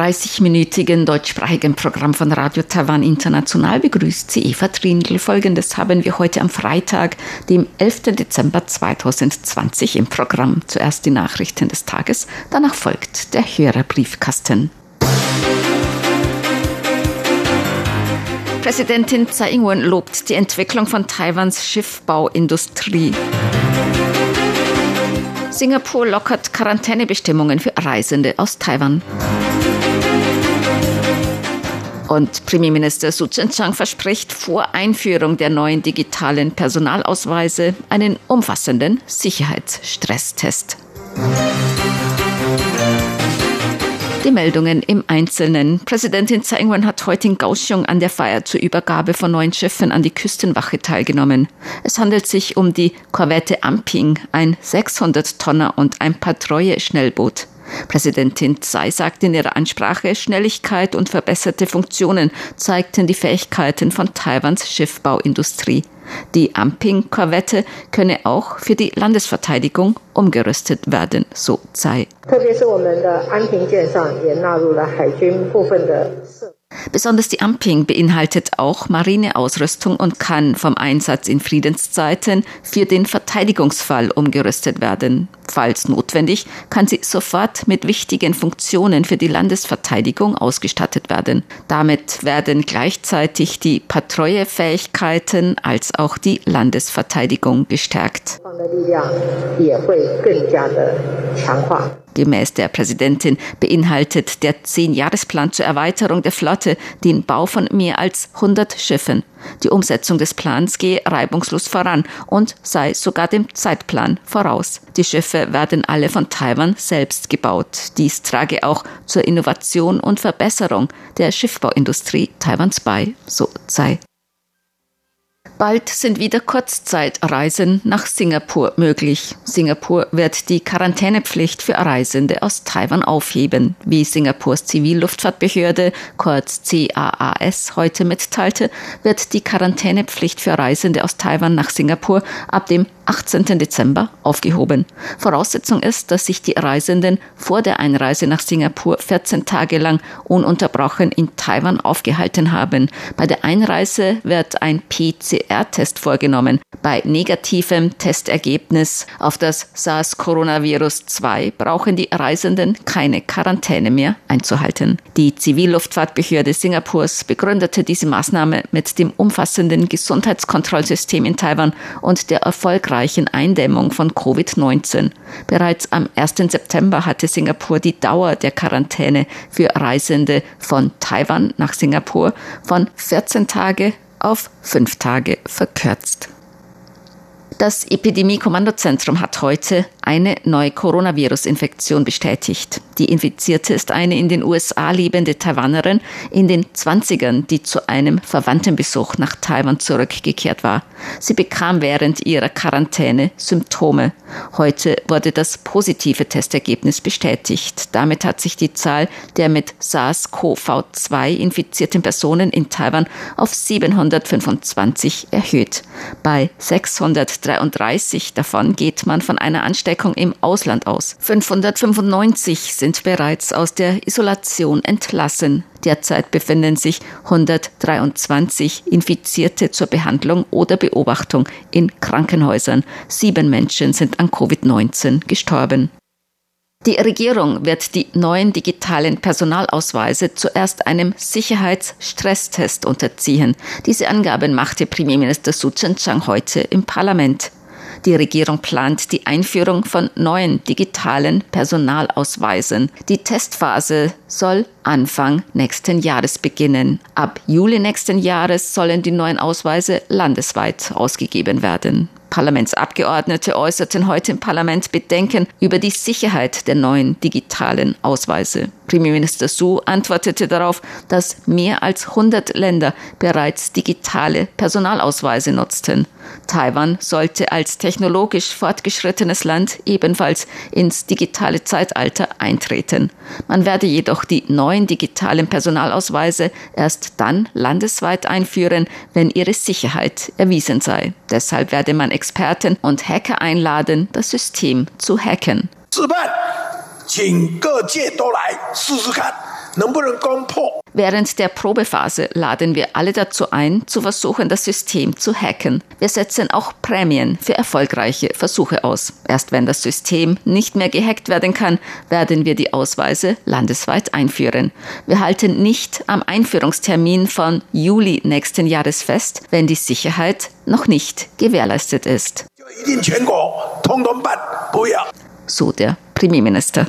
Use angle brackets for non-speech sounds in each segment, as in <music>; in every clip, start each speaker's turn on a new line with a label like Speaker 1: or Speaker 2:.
Speaker 1: 30-minütigen deutschsprachigen Programm von Radio Taiwan International begrüßt sie Eva Trindl. Folgendes haben wir heute am Freitag, dem 11. Dezember 2020 im Programm. Zuerst die Nachrichten des Tages, danach folgt der Hörerbriefkasten. Präsidentin Tsai Ing-wen lobt die Entwicklung von Taiwans Schiffbauindustrie. Singapur lockert Quarantänebestimmungen für Reisende aus Taiwan. Und Premierminister Su Tseng-Chang verspricht vor Einführung der neuen digitalen Personalausweise einen umfassenden Sicherheitsstresstest. Die Meldungen im Einzelnen. Präsidentin Tsai Ing-wen hat heute in Kaohsiung an der Feier zur Übergabe von neuen Schiffen an die Küstenwache teilgenommen. Es handelt sich um die Korvette Amping, ein 600-Tonner und ein Patrouille-Schnellboot. Präsidentin Tsai sagte in ihrer Ansprache, Schnelligkeit und verbesserte Funktionen zeigten die Fähigkeiten von Taiwans Schiffbauindustrie. Die Amping-Korvette könne auch für die Landesverteidigung umgerüstet werden, so Tsai. Besonders die Amping beinhaltet auch Marineausrüstung und kann vom Einsatz in Friedenszeiten für den Verteidigungsfall umgerüstet werden. Falls notwendig, kann sie sofort mit wichtigen Funktionen für die Landesverteidigung ausgestattet werden. Damit werden gleichzeitig die Patrouillefähigkeiten als auch die Landesverteidigung gestärkt. Gemäß der Präsidentin beinhaltet der Zehn-Jahresplan zur Erweiterung der Flotte den Bau von mehr als 100 Schiffen. Die Umsetzung des Plans gehe reibungslos voran und sei sogar dem Zeitplan voraus. Die Schiffe werden alle von Taiwan selbst gebaut. Dies trage auch zur Innovation und Verbesserung der Schiffbauindustrie Taiwans bei, so sei. Bald sind wieder Kurzzeitreisen nach Singapur möglich. Singapur wird die Quarantänepflicht für Reisende aus Taiwan aufheben. Wie Singapurs Zivilluftfahrtbehörde, kurz CAAS, heute mitteilte, wird die Quarantänepflicht für Reisende aus Taiwan nach Singapur ab dem 18. Dezember aufgehoben. Voraussetzung ist, dass sich die Reisenden vor der Einreise nach Singapur 14 Tage lang ununterbrochen in Taiwan aufgehalten haben. Bei der Einreise wird ein PCR-Test vorgenommen. Bei negativem Testergebnis auf das SARS-Coronavirus 2 brauchen die Reisenden keine Quarantäne mehr einzuhalten. Die Zivilluftfahrtbehörde Singapurs begründete diese Maßnahme mit dem umfassenden Gesundheitskontrollsystem in Taiwan und der erfolgreichen erfolgreichen Eindämmung von Covid-19. Bereits am 1. September hatte Singapur die Dauer der Quarantäne für Reisende von Taiwan nach Singapur von 14 Tage auf 5 Tage verkürzt. Das Epidemie-Kommandozentrum hat heute eine neue Coronavirus-Infektion bestätigt. Die Infizierte ist eine in den USA lebende Taiwanerin in den 20ern, die zu einem Verwandtenbesuch nach Taiwan zurückgekehrt war. Sie bekam während ihrer Quarantäne Symptome. Heute wurde das positive Testergebnis bestätigt. Damit hat sich die Zahl der mit SARS-CoV-2 infizierten Personen in Taiwan auf 725 erhöht. Bei 633 davon geht man von einer Ansteckung Ansteckung im Ausland aus. 595 sind bereits aus der Isolation entlassen. Derzeit befinden sich 123 Infizierte zur Behandlung oder Beobachtung in Krankenhäusern. Sieben Menschen sind an Covid-19 gestorben. Die Regierung wird die neuen digitalen Personalausweise zuerst einem Sicherheitsstresstest unterziehen. Diese Angaben machte Premierminister Su Tseng-Chang heute im Parlament. Die Regierung plant die Einführung von neuen digitalen Personalausweisen. Die Testphase soll Anfang nächsten Jahres beginnen. Ab Juli nächsten Jahres sollen die neuen Ausweise landesweit ausgegeben werden. Parlamentsabgeordnete äußerten heute im Parlament Bedenken über die Sicherheit der neuen digitalen Ausweise. Premierminister Su antwortete darauf, dass mehr als 100 Länder bereits digitale Personalausweise nutzten. Taiwan sollte als technologisch fortgeschrittenes Land ebenfalls ins digitale Zeitalter eintreten. Man werde jedoch die neuen digitalen Personalausweise erst dann landesweit einführen, wenn ihre Sicherheit erwiesen sei. Deshalb werde man Experten und Hacker einladen, das System zu hacken. 请各界都来试试看。 Während der Probephase laden wir alle dazu ein, zu versuchen, das System zu hacken. Wir setzen auch Prämien für erfolgreiche Versuche aus. Erst wenn das System nicht mehr gehackt werden kann, werden wir die Ausweise landesweit einführen. Wir halten nicht am Einführungstermin von Juli nächsten Jahres fest, wenn die Sicherheit noch nicht gewährleistet ist. So der Premierminister.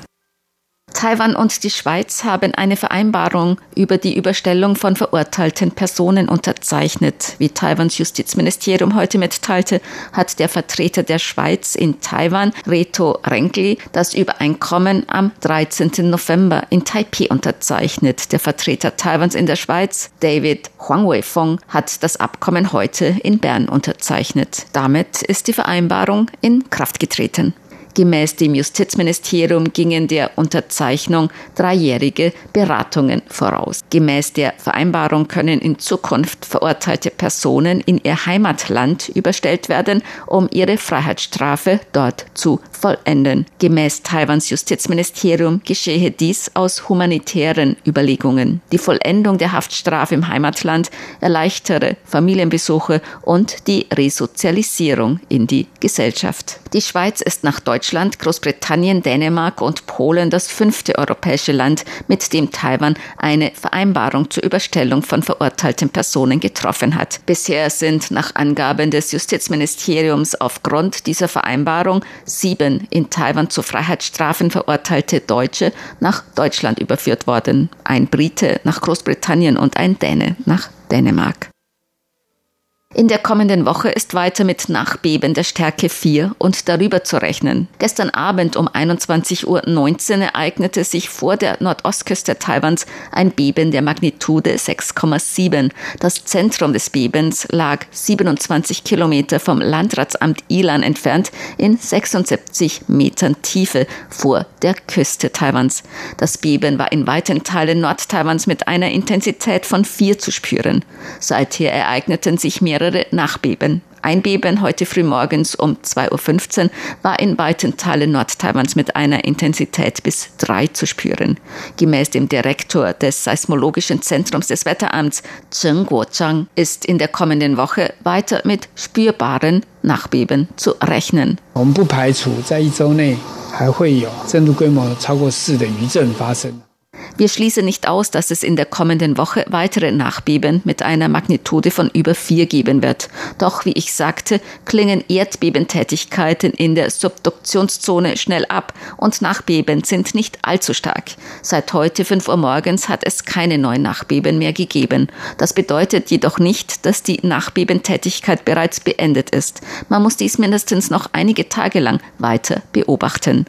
Speaker 1: Taiwan und die Schweiz haben eine Vereinbarung über die Überstellung von verurteilten Personen unterzeichnet. Wie Taiwans Justizministerium heute mitteilte, hat der Vertreter der Schweiz in Taiwan, Reto Renkli, das Übereinkommen am 13. November in Taipei unterzeichnet. Der Vertreter Taiwans in der Schweiz, David Huang Weifeng, hat das Abkommen heute in Bern unterzeichnet. Damit ist die Vereinbarung in Kraft getreten. Gemäß dem Justizministerium gingen der Unterzeichnung dreijährige Beratungen voraus. Gemäß der Vereinbarung können in Zukunft verurteilte Personen in ihr Heimatland überstellt werden, um ihre Freiheitsstrafe dort zu vollenden. Gemäß Taiwans Justizministerium geschehe dies aus humanitären Überlegungen. Die Vollendung der Haftstrafe im Heimatland erleichtere Familienbesuche und die Resozialisierung in die Gesellschaft. Die Schweiz ist nach Deutschland Deutschland, Großbritannien, Dänemark und Polen das fünfte europäische Land, mit dem Taiwan eine Vereinbarung zur Überstellung von verurteilten Personen getroffen hat. Bisher sind nach Angaben des Justizministeriums aufgrund dieser Vereinbarung sieben in Taiwan zu Freiheitsstrafen verurteilte Deutsche nach Deutschland überführt worden. Ein Brite nach Großbritannien und ein Däne nach Dänemark. In der kommenden Woche ist weiter mit Nachbeben der Stärke 4 und darüber zu rechnen. Gestern Abend um 21.19 Uhr ereignete sich vor der Nordostküste Taiwans ein Beben der Magnitude 6,7. Das Zentrum des Bebens lag 27 Kilometer vom Landratsamt Ilan entfernt in 76 Metern Tiefe vor der Küste Taiwans. Das Beben war in weiten Teilen Nordtaiwans mit einer Intensität von 4 zu spüren. Seither ereigneten sich mehrere mehrere Nachbeben. Ein Beben heute früh morgens um 2.15 Uhr war in weiten Teilen Nordtaiwans mit einer Intensität bis 3 zu spüren. Gemäß dem Direktor des Seismologischen Zentrums des Wetteramts, Zheng Guozhang, ist in der kommenden Woche weiter mit spürbaren Nachbeben zu rechnen. 我 wir schließen nicht aus, dass es in der kommenden Woche weitere Nachbeben mit einer Magnitude von über vier geben wird. Doch wie ich sagte, klingen Erdbebentätigkeiten in der Subduktionszone schnell ab und Nachbeben sind nicht allzu stark. Seit heute 5 Uhr morgens hat es keine neuen Nachbeben mehr gegeben. Das bedeutet jedoch nicht, dass die Nachbebentätigkeit bereits beendet ist. Man muss dies mindestens noch einige Tage lang weiter beobachten.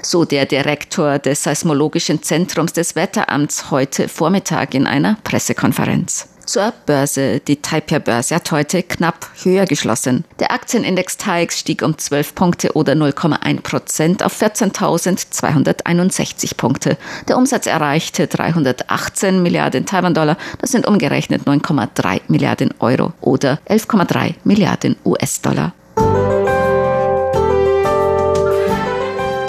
Speaker 1: So der Direktor des Seismologischen Zentrums des Wetteramts heute Vormittag in einer Pressekonferenz. Zur Börse. Die Taipei-Börse hat heute knapp höher geschlossen. Der Aktienindex TAIX stieg um 12 Punkte oder 0,1 Prozent auf 14.261 Punkte. Der Umsatz erreichte 318 Milliarden Taiwan-Dollar. Das sind umgerechnet 9,3 Milliarden Euro oder 11,3 Milliarden US-Dollar.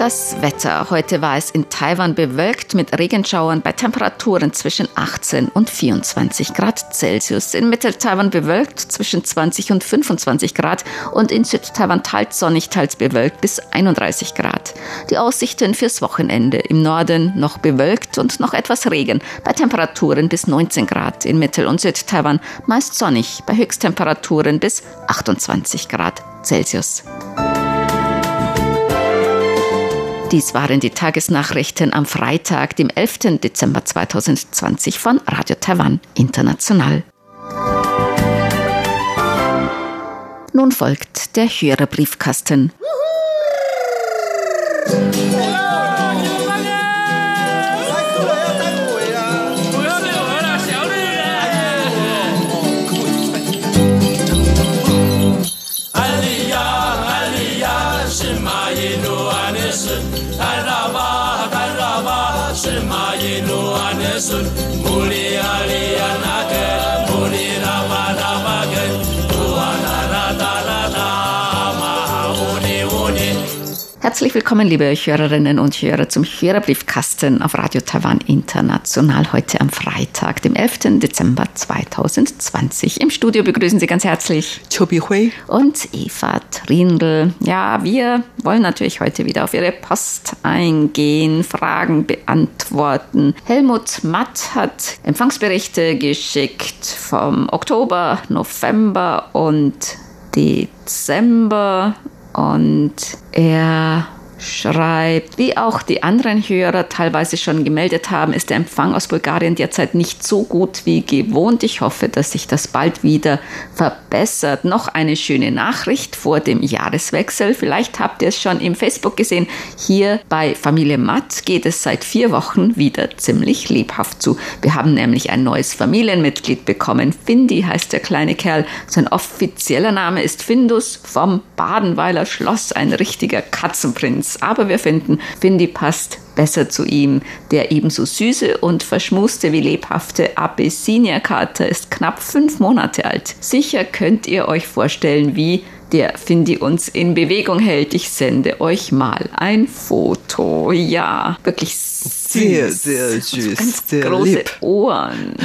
Speaker 1: Das Wetter. Heute war es in Taiwan bewölkt mit Regenschauern bei Temperaturen zwischen 18 und 24 Grad Celsius. In Mittel-Taiwan bewölkt zwischen 20 und 25 Grad und in Süd-Taiwan teils sonnig, teils bewölkt bis 31 Grad. Die Aussichten fürs Wochenende. Im Norden noch bewölkt und noch etwas Regen bei Temperaturen bis 19 Grad. In Mittel- und Süd-Taiwan meist sonnig bei Höchsttemperaturen bis 28 Grad Celsius. Dies waren die Tagesnachrichten am Freitag, dem 11. Dezember 2020 von Radio Taiwan International. Nun folgt der Hörerbriefkasten. Briefkasten. zemaje no anezun muri alianak Herzlich willkommen, liebe Hörerinnen und Hörer, zum Hörerbriefkasten auf Radio Taiwan International heute am Freitag, dem 11. Dezember 2020. Im Studio begrüßen Sie ganz herzlich
Speaker 2: Chobi Hui
Speaker 1: und Eva Trindl. Ja, wir wollen natürlich heute wieder auf Ihre Post eingehen, Fragen beantworten. Helmut Matt hat Empfangsberichte geschickt vom Oktober, November und Dezember und er schreibt, wie auch die anderen Hörer teilweise schon gemeldet haben, ist der Empfang aus Bulgarien derzeit nicht so gut wie gewohnt. Ich hoffe, dass sich das bald wieder verbessert. Noch eine schöne Nachricht vor dem Jahreswechsel. Vielleicht habt ihr es schon im Facebook gesehen. Hier bei Familie Matt geht es seit vier Wochen wieder ziemlich lebhaft zu. Wir haben nämlich ein neues Familienmitglied bekommen. Findi heißt der kleine Kerl. Sein offizieller Name ist Findus vom Badenweiler Schloss, ein richtiger Katzenprinz. Aber wir finden, Findy passt besser zu ihm. Der ebenso süße und verschmuste wie lebhafte Abyssinia-Kater ist knapp fünf Monate alt. Sicher könnt ihr euch vorstellen, wie der Findy uns in Bewegung hält. Ich sende euch mal ein Foto. Ja, wirklich
Speaker 2: sehr, sehr süß.
Speaker 1: Ganz
Speaker 2: sehr
Speaker 1: große
Speaker 2: lieb.
Speaker 1: Ohren.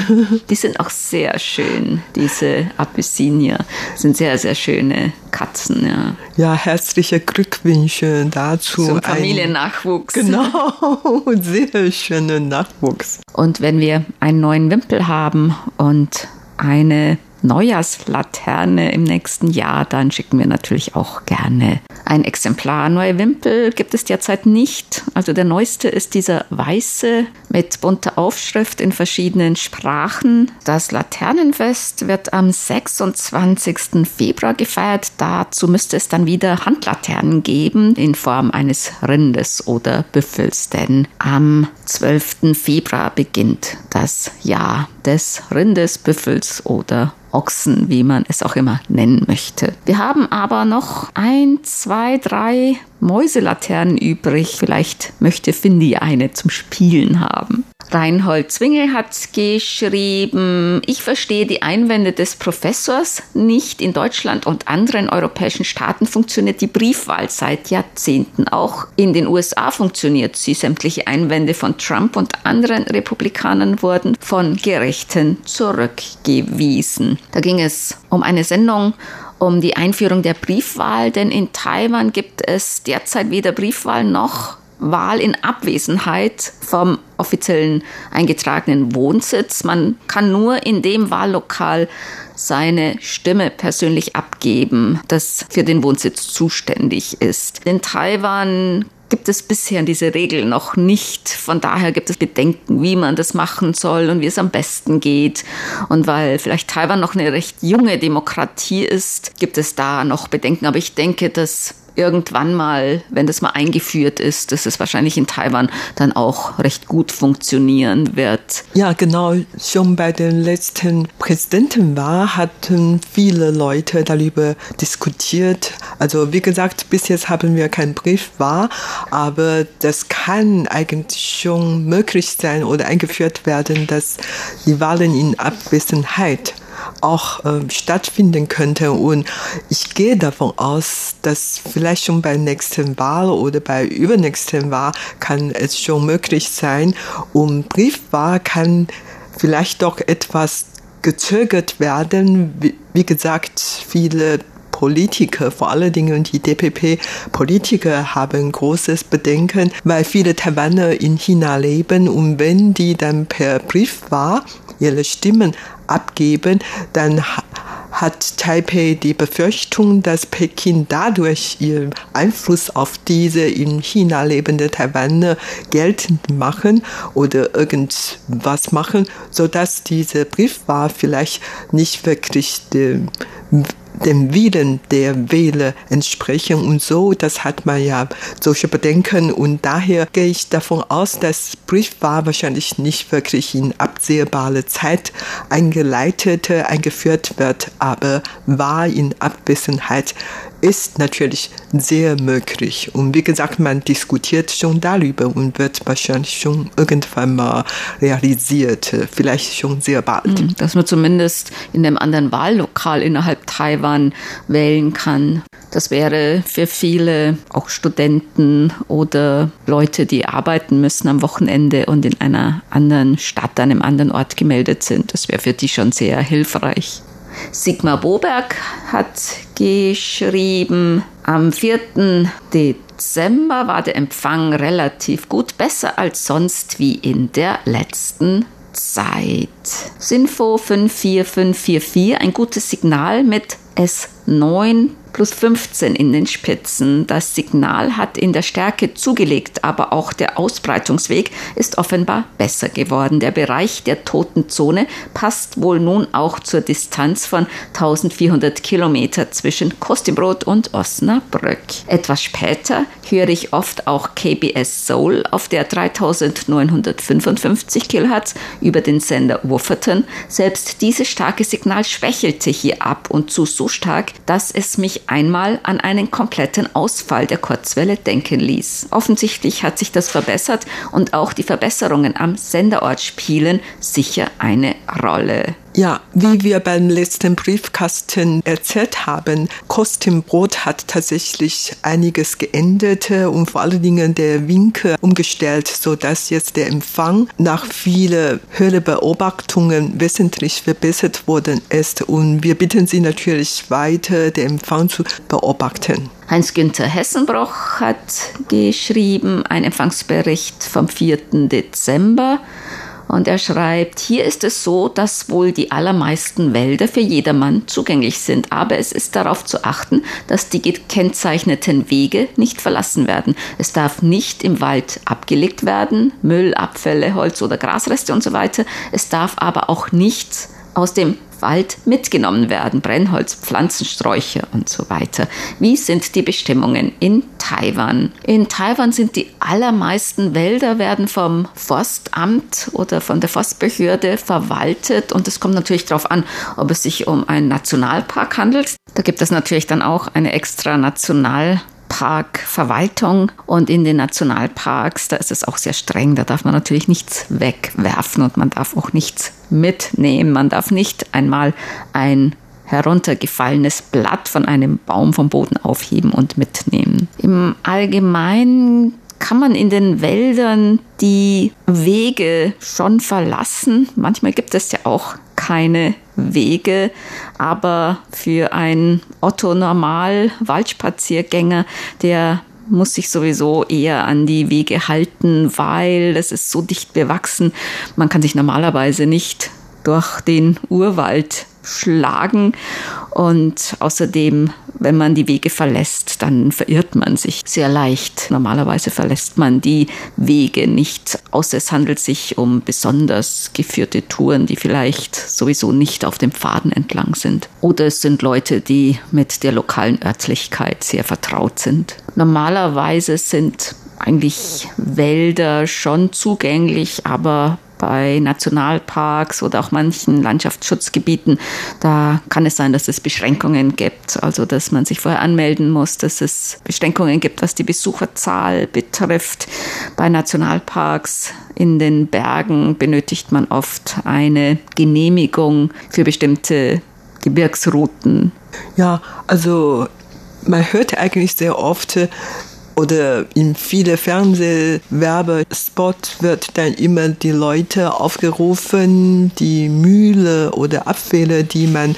Speaker 1: Die sind auch sehr schön. Diese Abyssinia sind sehr, sehr schöne Katzen. Ja.
Speaker 2: Ja, herzliche Glückwünsche dazu.
Speaker 1: Zum
Speaker 2: Ein-
Speaker 1: Familiennachwuchs.
Speaker 2: Genau, <laughs> sehr schönen Nachwuchs.
Speaker 1: Und wenn wir einen neuen Wimpel haben und eine Neujahrslaterne im nächsten Jahr, dann schicken wir natürlich auch gerne ein Exemplar. Neue Wimpel gibt es derzeit nicht. Also der neueste ist dieser weiße mit bunter Aufschrift in verschiedenen Sprachen. Das Laternenfest wird am 26. Februar gefeiert. Dazu müsste es dann wieder Handlaternen geben in Form eines Rindes oder Büffels, denn am 12. Februar beginnt das Jahr des Rindes, Büffels oder Ochsen, wie man es auch immer nennen möchte. Wir haben aber noch ein, zwei, drei Mäuselaternen übrig. Vielleicht möchte Findy eine zum Spielen haben. Reinhold Zwingel hat geschrieben, ich verstehe die Einwände des Professors nicht. In Deutschland und anderen europäischen Staaten funktioniert die Briefwahl seit Jahrzehnten. Auch in den USA funktioniert sie. Sämtliche Einwände von Trump und anderen Republikanern wurden von Gerichten zurückgewiesen. Da ging es um eine Sendung um die Einführung der Briefwahl, denn in Taiwan gibt es derzeit weder Briefwahl noch Wahl in Abwesenheit vom offiziellen eingetragenen Wohnsitz. Man kann nur in dem Wahllokal seine Stimme persönlich abgeben, das für den Wohnsitz zuständig ist. In Taiwan gibt es bisher diese Regel noch nicht. Von daher gibt es Bedenken, wie man das machen soll und wie es am besten geht. Und weil vielleicht Taiwan noch eine recht junge Demokratie ist, gibt es da noch Bedenken. Aber ich denke, dass irgendwann mal, wenn das mal eingeführt ist, dass es wahrscheinlich in Taiwan dann auch recht gut funktionieren wird.
Speaker 2: Ja, genau. Schon bei der letzten Präsidentenwahl hatten viele Leute darüber diskutiert. Also wie gesagt, bis jetzt haben wir keinen Briefwahl, aber das kann eigentlich schon möglich sein oder eingeführt werden, dass die Wahlen in Abwesenheit auch ähm, stattfinden könnte. Und ich gehe davon aus, dass vielleicht schon bei nächsten Wahl oder bei übernächsten Wahl kann es schon möglich sein. Und Briefwahl kann vielleicht doch etwas gezögert werden. Wie, wie gesagt, viele Politiker, vor allen Dingen die DPP-Politiker haben großes Bedenken, weil viele Taiwaner in China leben und wenn die dann per Briefwahl ihre Stimmen abgeben, dann ha- hat Taipei die Befürchtung, dass Peking dadurch ihren Einfluss auf diese in China lebende Taiwaner geltend machen oder irgendwas machen, sodass diese Briefwahl vielleicht nicht wirklich die dem Willen der Wähler entsprechen und so. Das hat man ja solche Bedenken und daher gehe ich davon aus, dass Briefwahl wahrscheinlich nicht wirklich in absehbarer Zeit eingeleitet, eingeführt wird, aber Wahl in Abwesenheit ist natürlich sehr möglich. Und wie gesagt, man diskutiert schon darüber und wird wahrscheinlich schon irgendwann mal realisiert, vielleicht schon sehr bald. Hm,
Speaker 1: dass man zumindest in einem anderen Wahllokal innerhalb Taiwan wählen kann. Das wäre für viele, auch Studenten oder Leute, die arbeiten müssen am Wochenende und in einer anderen Stadt, an einem anderen Ort gemeldet sind, das wäre für die schon sehr hilfreich. Sigmar Boberg hat geschrieben, am 4. Dezember war der Empfang relativ gut, besser als sonst wie in der letzten Zeit. Sinfo 54544, ein gutes Signal mit S9 plus 15 in den Spitzen. Das Signal hat in der Stärke zugelegt, aber auch der Ausbreitungsweg ist offenbar besser geworden. Der Bereich der toten Zone passt wohl nun auch zur Distanz von 1400 Kilometer zwischen Kostibrot und Osnabrück. Etwas später höre ich oft auch KBS Soul auf der 3955 Kilohertz über den Sender Wufferton. Selbst dieses starke Signal schwächelte hier ab und zu so stark, dass es mich einmal an einen kompletten Ausfall der Kurzwelle denken ließ. Offensichtlich hat sich das verbessert und auch die Verbesserungen am Senderort spielen sicher eine Rolle.
Speaker 2: Ja, wie wir beim letzten Briefkasten erzählt haben, Kostümbrot hat tatsächlich einiges geändert und vor allen Dingen der Winkel umgestellt, so dass jetzt der Empfang nach vielen Hörbeobachtungen wesentlich verbessert worden ist. Und wir bitten Sie natürlich weiter, den Empfang zu beobachten.
Speaker 1: Heinz-Günther Hessenbroch hat geschrieben, ein Empfangsbericht vom 4. Dezember. Und er schreibt, hier ist es so, dass wohl die allermeisten Wälder für jedermann zugänglich sind, aber es ist darauf zu achten, dass die gekennzeichneten Wege nicht verlassen werden. Es darf nicht im Wald abgelegt werden, Müll, Abfälle, Holz oder Grasreste und so weiter. Es darf aber auch nichts aus dem Wald mitgenommen werden, Brennholz, Pflanzensträucher und so weiter. Wie sind die Bestimmungen in Taiwan? In Taiwan sind die allermeisten Wälder werden vom Forstamt oder von der Forstbehörde verwaltet und es kommt natürlich darauf an, ob es sich um einen Nationalpark handelt. Da gibt es natürlich dann auch eine extra Nationalpark Parkverwaltung und in den Nationalparks, da ist es auch sehr streng. Da darf man natürlich nichts wegwerfen und man darf auch nichts mitnehmen. Man darf nicht einmal ein heruntergefallenes Blatt von einem Baum vom Boden aufheben und mitnehmen. Im Allgemeinen kann man in den Wäldern die Wege schon verlassen. Manchmal gibt es ja auch keine Wege, aber für einen Otto Normal Waldspaziergänger, der muss sich sowieso eher an die Wege halten, weil es ist so dicht bewachsen. Man kann sich normalerweise nicht durch den Urwald schlagen. Und außerdem, wenn man die Wege verlässt, dann verirrt man sich sehr leicht. Normalerweise verlässt man die Wege nicht, außer es handelt sich um besonders geführte Touren, die vielleicht sowieso nicht auf dem Pfaden entlang sind. Oder es sind Leute, die mit der lokalen Örtlichkeit sehr vertraut sind. Normalerweise sind eigentlich Wälder schon zugänglich, aber bei Nationalparks oder auch manchen Landschaftsschutzgebieten, da kann es sein, dass es Beschränkungen gibt, also dass man sich vorher anmelden muss, dass es Beschränkungen gibt, was die Besucherzahl betrifft. Bei Nationalparks in den Bergen benötigt man oft eine Genehmigung für bestimmte Gebirgsrouten.
Speaker 2: Ja, also man hört eigentlich sehr oft, oder in viele Fernsehwerbespot wird dann immer die Leute aufgerufen, die Mühle oder Abfälle, die man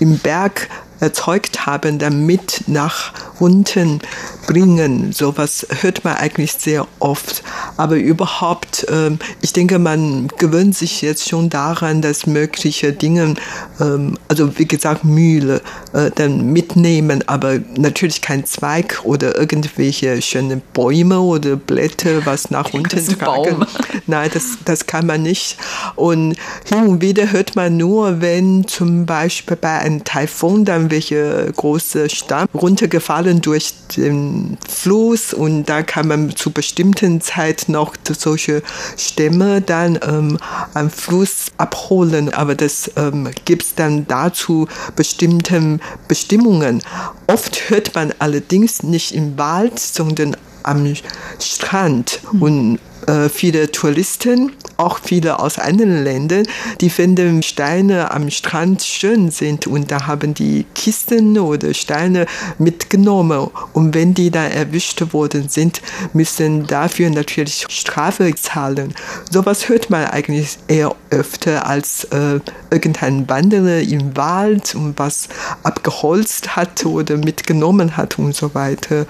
Speaker 2: im Berg erzeugt haben, damit nach unten bringen. Sowas hört man eigentlich sehr oft. Aber überhaupt, ähm, ich denke, man gewöhnt sich jetzt schon daran, dass mögliche Dinge, ähm, also wie gesagt, Mühle, äh, dann mit abnehmen, aber natürlich kein Zweig oder irgendwelche schönen Bäume oder Blätter, was nach unten tragen. <laughs> Nein, das, das kann man nicht. Und hin und wieder hört man nur, wenn zum Beispiel bei einem Taifun dann welche große Stamm runtergefallen durch den Fluss und da kann man zu bestimmten Zeit noch solche Stämme dann ähm, am Fluss abholen. Aber das ähm, gibt es dann dazu bestimmte Bestimmungen. Oft hört man allerdings nicht im Wald, sondern am Strand. Mhm. Und äh, viele Touristen, auch viele aus anderen Ländern, die finden Steine am Strand schön sind und da haben die Kisten oder Steine mitgenommen. Und wenn die dann erwischt worden sind, müssen dafür natürlich Strafe zahlen. Sowas hört man eigentlich eher öfter als äh, irgendein Wanderer im Wald und was abgeholzt hat oder mitgenommen hat und so weiter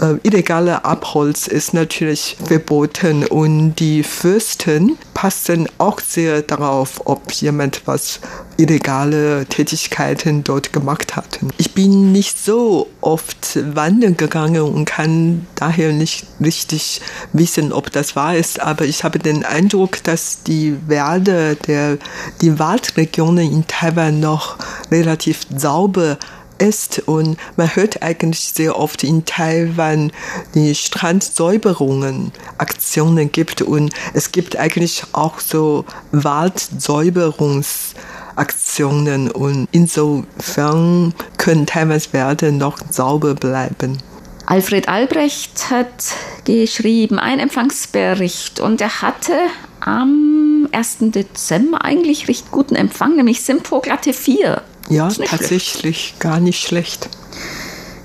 Speaker 2: äh, illegale Abholz ist natürlich verboten und die Fürsten passen auch sehr darauf, ob jemand was illegale Tätigkeiten dort gemacht hat. Ich bin nicht so oft wandern gegangen und kann daher nicht richtig wissen, ob das wahr ist, aber ich habe den Eindruck, dass die Wälder, der, die Waldregionen in Taiwan noch relativ sauber ist und man hört eigentlich sehr oft in Taiwan die Strandsäuberungen, Aktionen gibt und es gibt eigentlich auch so Waldsäuberungsaktionen und insofern können Taiwans Werte noch sauber bleiben.
Speaker 1: Alfred Albrecht hat geschrieben, ein Empfangsbericht und er hatte am 1. Dezember eigentlich recht guten Empfang, nämlich Simpo Glatte 4.
Speaker 2: Ja, tatsächlich schlecht. gar nicht schlecht.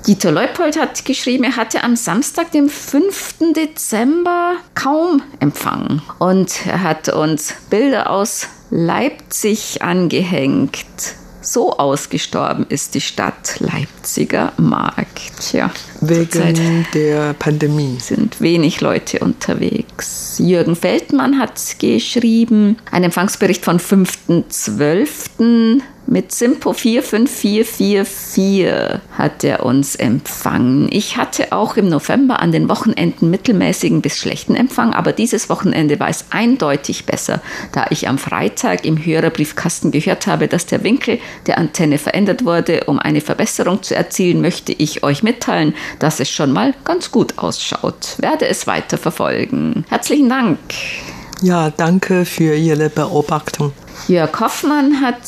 Speaker 1: Dieter Leupold hat geschrieben, er hatte am Samstag, dem 5. Dezember, kaum Empfang. Und er hat uns Bilder aus Leipzig angehängt. So ausgestorben ist die Stadt Leipziger Markt. Tja,
Speaker 2: Wegen der Pandemie.
Speaker 1: Sind wenig Leute unterwegs. Jürgen Feldmann hat geschrieben, ein Empfangsbericht von 5.12 mit Simpo 45444 hat er uns empfangen. Ich hatte auch im November an den Wochenenden mittelmäßigen bis schlechten Empfang, aber dieses Wochenende war es eindeutig besser, da ich am Freitag im Hörerbriefkasten gehört habe, dass der Winkel der Antenne verändert wurde. Um eine Verbesserung zu erzielen, möchte ich euch mitteilen, dass es schon mal ganz gut ausschaut. Werde es weiter verfolgen. Herzlichen Dank.
Speaker 2: Ja, danke für Ihre Beobachtung.
Speaker 1: Jörg Hoffmann hat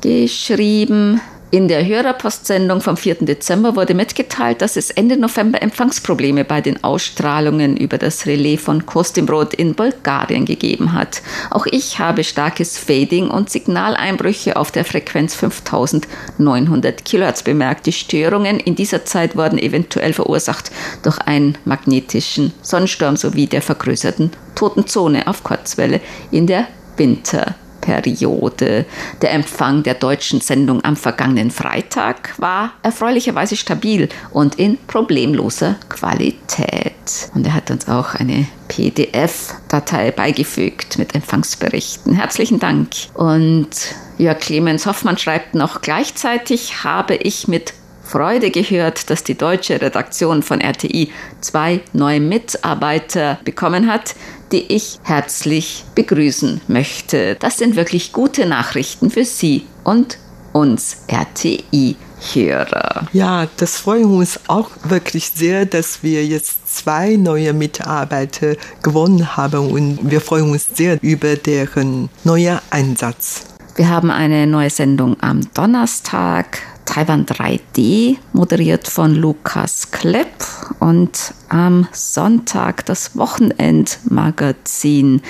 Speaker 1: geschrieben. In der Hörerpostsendung vom 4. Dezember wurde mitgeteilt, dass es Ende November Empfangsprobleme bei den Ausstrahlungen über das Relais von Kostimrod in Bulgarien gegeben hat. Auch ich habe starkes Fading und Signaleinbrüche auf der Frequenz 5900 kHz bemerkt. Die Störungen in dieser Zeit wurden eventuell verursacht durch einen magnetischen Sonnensturm sowie der vergrößerten toten Zone auf Kurzwelle in der Winter. Periode. Der Empfang der deutschen Sendung am vergangenen Freitag war erfreulicherweise stabil und in problemloser Qualität. Und er hat uns auch eine PDF-Datei beigefügt mit Empfangsberichten. Herzlichen Dank. Und Jörg Clemens Hoffmann schreibt noch, gleichzeitig habe ich mit Freude gehört, dass die deutsche Redaktion von RTI zwei neue Mitarbeiter bekommen hat, die ich herzlich begrüßen möchte. Das sind wirklich gute Nachrichten für Sie und uns RTI-Hörer.
Speaker 2: Ja, das freut uns auch wirklich sehr, dass wir jetzt zwei neue Mitarbeiter gewonnen haben und wir freuen uns sehr über deren neuer Einsatz.
Speaker 1: Wir haben eine neue Sendung am Donnerstag Taiwan 3D, moderiert von Lukas Klepp und am Sonntag das Wochenendmagazin.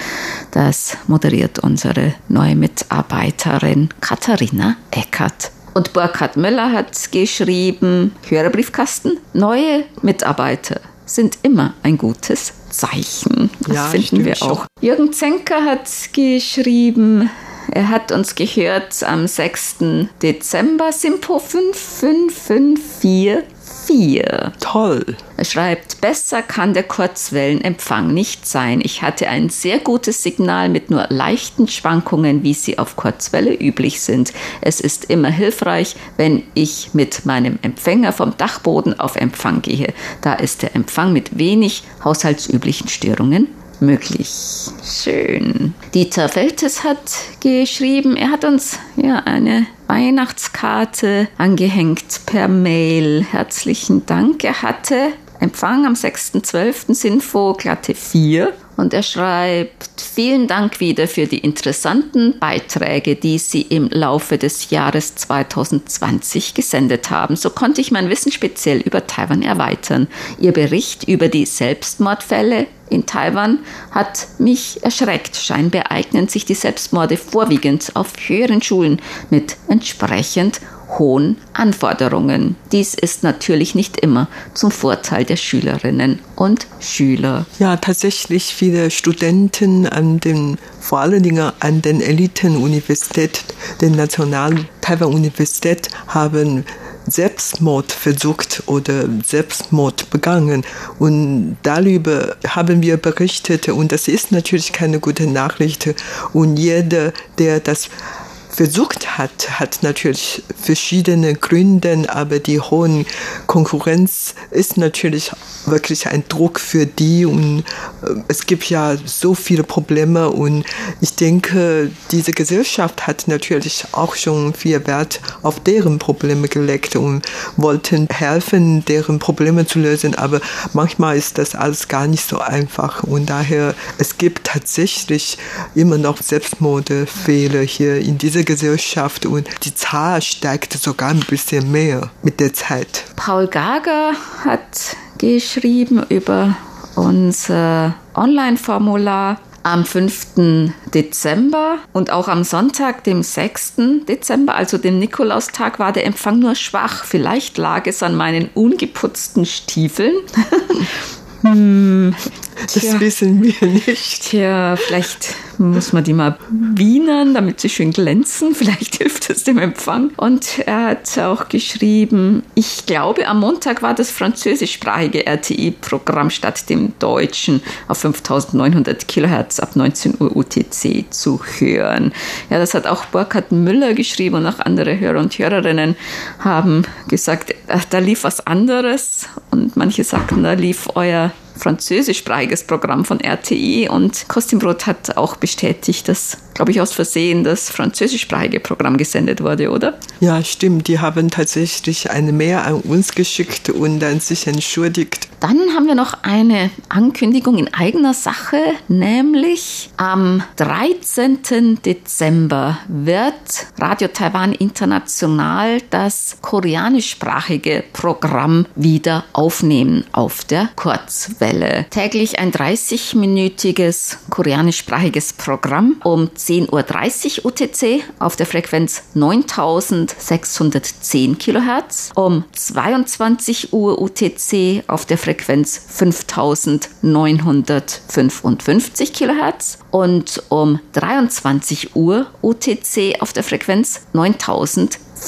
Speaker 1: Das moderiert unsere neue Mitarbeiterin Katharina Eckert. Und Burkhard Müller hat geschrieben, Hörerbriefkasten, neue Mitarbeiter sind immer ein gutes Zeichen. Das ja, finden wir auch. Jürgen Zenker hat geschrieben, er hat uns gehört am 6. Dezember, Simpo 5554. 4.
Speaker 2: Toll.
Speaker 1: Er schreibt, besser kann der Kurzwellenempfang nicht sein. Ich hatte ein sehr gutes Signal mit nur leichten Schwankungen, wie sie auf Kurzwelle üblich sind. Es ist immer hilfreich, wenn ich mit meinem Empfänger vom Dachboden auf Empfang gehe. Da ist der Empfang mit wenig haushaltsüblichen Störungen möglich. Schön. Dieter Feltes hat geschrieben, er hat uns ja eine Weihnachtskarte angehängt per Mail. Herzlichen Dank. Er hatte Empfang am 6.12. Sinfo glatte 4 und er schreibt, vielen Dank wieder für die interessanten Beiträge, die Sie im Laufe des Jahres 2020 gesendet haben. So konnte ich mein Wissen speziell über Taiwan erweitern. Ihr Bericht über die Selbstmordfälle in Taiwan hat mich erschreckt. Scheinbar eignen sich die Selbstmorde vorwiegend auf höheren Schulen mit entsprechend hohen Anforderungen. Dies ist natürlich nicht immer zum Vorteil der Schülerinnen und Schüler.
Speaker 2: Ja, tatsächlich viele Studenten an den, vor allen Dingen an den Elitenuniversitäten, der Nationalen Taiwan-Universität haben Selbstmord versucht oder Selbstmord begangen. Und darüber haben wir berichtet und das ist natürlich keine gute Nachricht. Und jeder, der das versucht hat, hat natürlich verschiedene Gründe, aber die hohen Konkurrenz ist natürlich wirklich ein Druck für die und äh, es gibt ja so viele Probleme und ich denke, diese Gesellschaft hat natürlich auch schon viel Wert auf deren Probleme gelegt und wollten helfen, deren Probleme zu lösen, aber manchmal ist das alles gar nicht so einfach und daher es gibt tatsächlich immer noch Selbstmordfehler hier in dieser diese Gesellschaft und die Zahl steigt sogar ein bisschen mehr mit der Zeit.
Speaker 1: Paul Gager hat geschrieben über unser Online-Formular am 5. Dezember und auch am Sonntag, dem 6. Dezember, also dem Nikolaustag, war der Empfang nur schwach. Vielleicht lag es an meinen ungeputzten Stiefeln. <laughs>
Speaker 2: hm, das wissen wir nicht.
Speaker 1: Tja, vielleicht muss man die mal wienern, damit sie schön glänzen. Vielleicht <laughs> hilft das dem Empfang. Und er hat auch geschrieben, ich glaube, am Montag war das französischsprachige RTI-Programm statt dem deutschen auf 5900 Kilohertz ab 19 Uhr UTC zu hören. Ja, das hat auch Burkhard Müller geschrieben und auch andere Hörer und Hörerinnen haben gesagt, da lief was anderes und manche sagten, da lief euer französischsprachiges Programm von RTI und Kostimbrot hat auch bestätigt, dass, glaube ich, aus Versehen das französischsprachige Programm gesendet wurde, oder?
Speaker 2: Ja, stimmt. Die haben tatsächlich eine Mail an uns geschickt und dann sich entschuldigt.
Speaker 1: Dann haben wir noch eine Ankündigung in eigener Sache, nämlich am 13. Dezember wird Radio Taiwan International das koreanischsprachige Programm wieder aufnehmen auf der Kurzwelle. Täglich ein 30-minütiges koreanischsprachiges Programm um 10.30 Uhr UTC auf der Frequenz 9610 kHz, um 22 Uhr UTC auf der Frequenz Frequenz 5955 kHz und um 23 Uhr UTC auf der Frequenz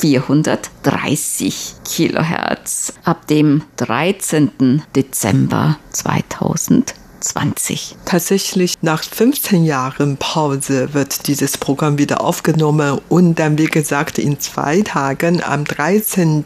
Speaker 1: 9430 kHz ab dem 13. Dezember 2020. 2020.
Speaker 2: Tatsächlich nach 15 Jahren Pause wird dieses Programm wieder aufgenommen und dann, wie gesagt, in zwei Tagen am 13.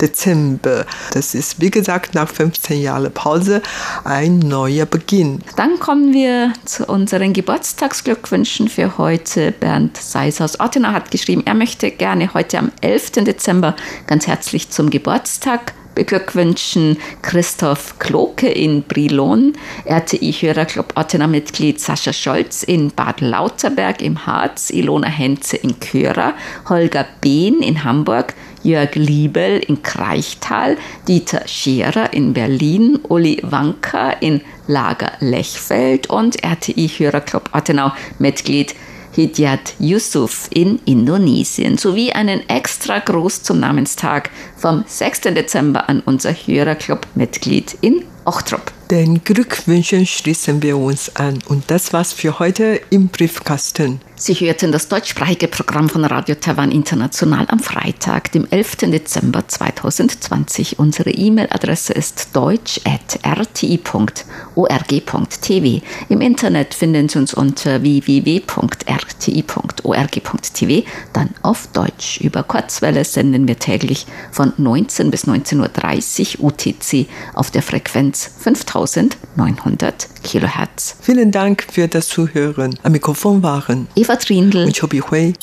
Speaker 2: Dezember. Das ist, wie gesagt, nach 15 Jahren Pause ein neuer Beginn.
Speaker 1: Dann kommen wir zu unseren Geburtstagsglückwünschen für heute. Bernd Seis aus Ottenau hat geschrieben, er möchte gerne heute am 11. Dezember ganz herzlich zum Geburtstag beglückwünschen Christoph Kloke in Brilon, RTI-Hörerclub Ottener-Mitglied Sascha Scholz in Bad Lauterberg im Harz, Ilona Henze in Köra, Holger Behn in Hamburg, Jörg Liebel in Kreichtal, Dieter Scherer in Berlin, Uli Wanka in Lager Lechfeld und RTI-Hörerclub Ottenau Hidyat Yusuf in Indonesien sowie einen extra Gruß zum Namenstag vom 6. Dezember an unser Hörerclub-Mitglied in Ochtrop.
Speaker 2: Den Glückwünschen schließen wir uns an und das war's für heute im Briefkasten.
Speaker 1: Sie hörten das deutschsprachige Programm von Radio Taiwan International am Freitag, dem 11. Dezember 2020. Unsere E-Mail-Adresse ist deutsch.rti.org.tv. Im Internet finden Sie uns unter www.rti.org.tv, dann auf Deutsch. Über Kurzwelle senden wir täglich von 19 bis 19.30 Uhr UTC auf der Frequenz 5900 Kilohertz.
Speaker 2: Vielen Dank für das Zuhören. Am Mikrofon waren
Speaker 1: Eva Trindl
Speaker 2: und Chobi Hui.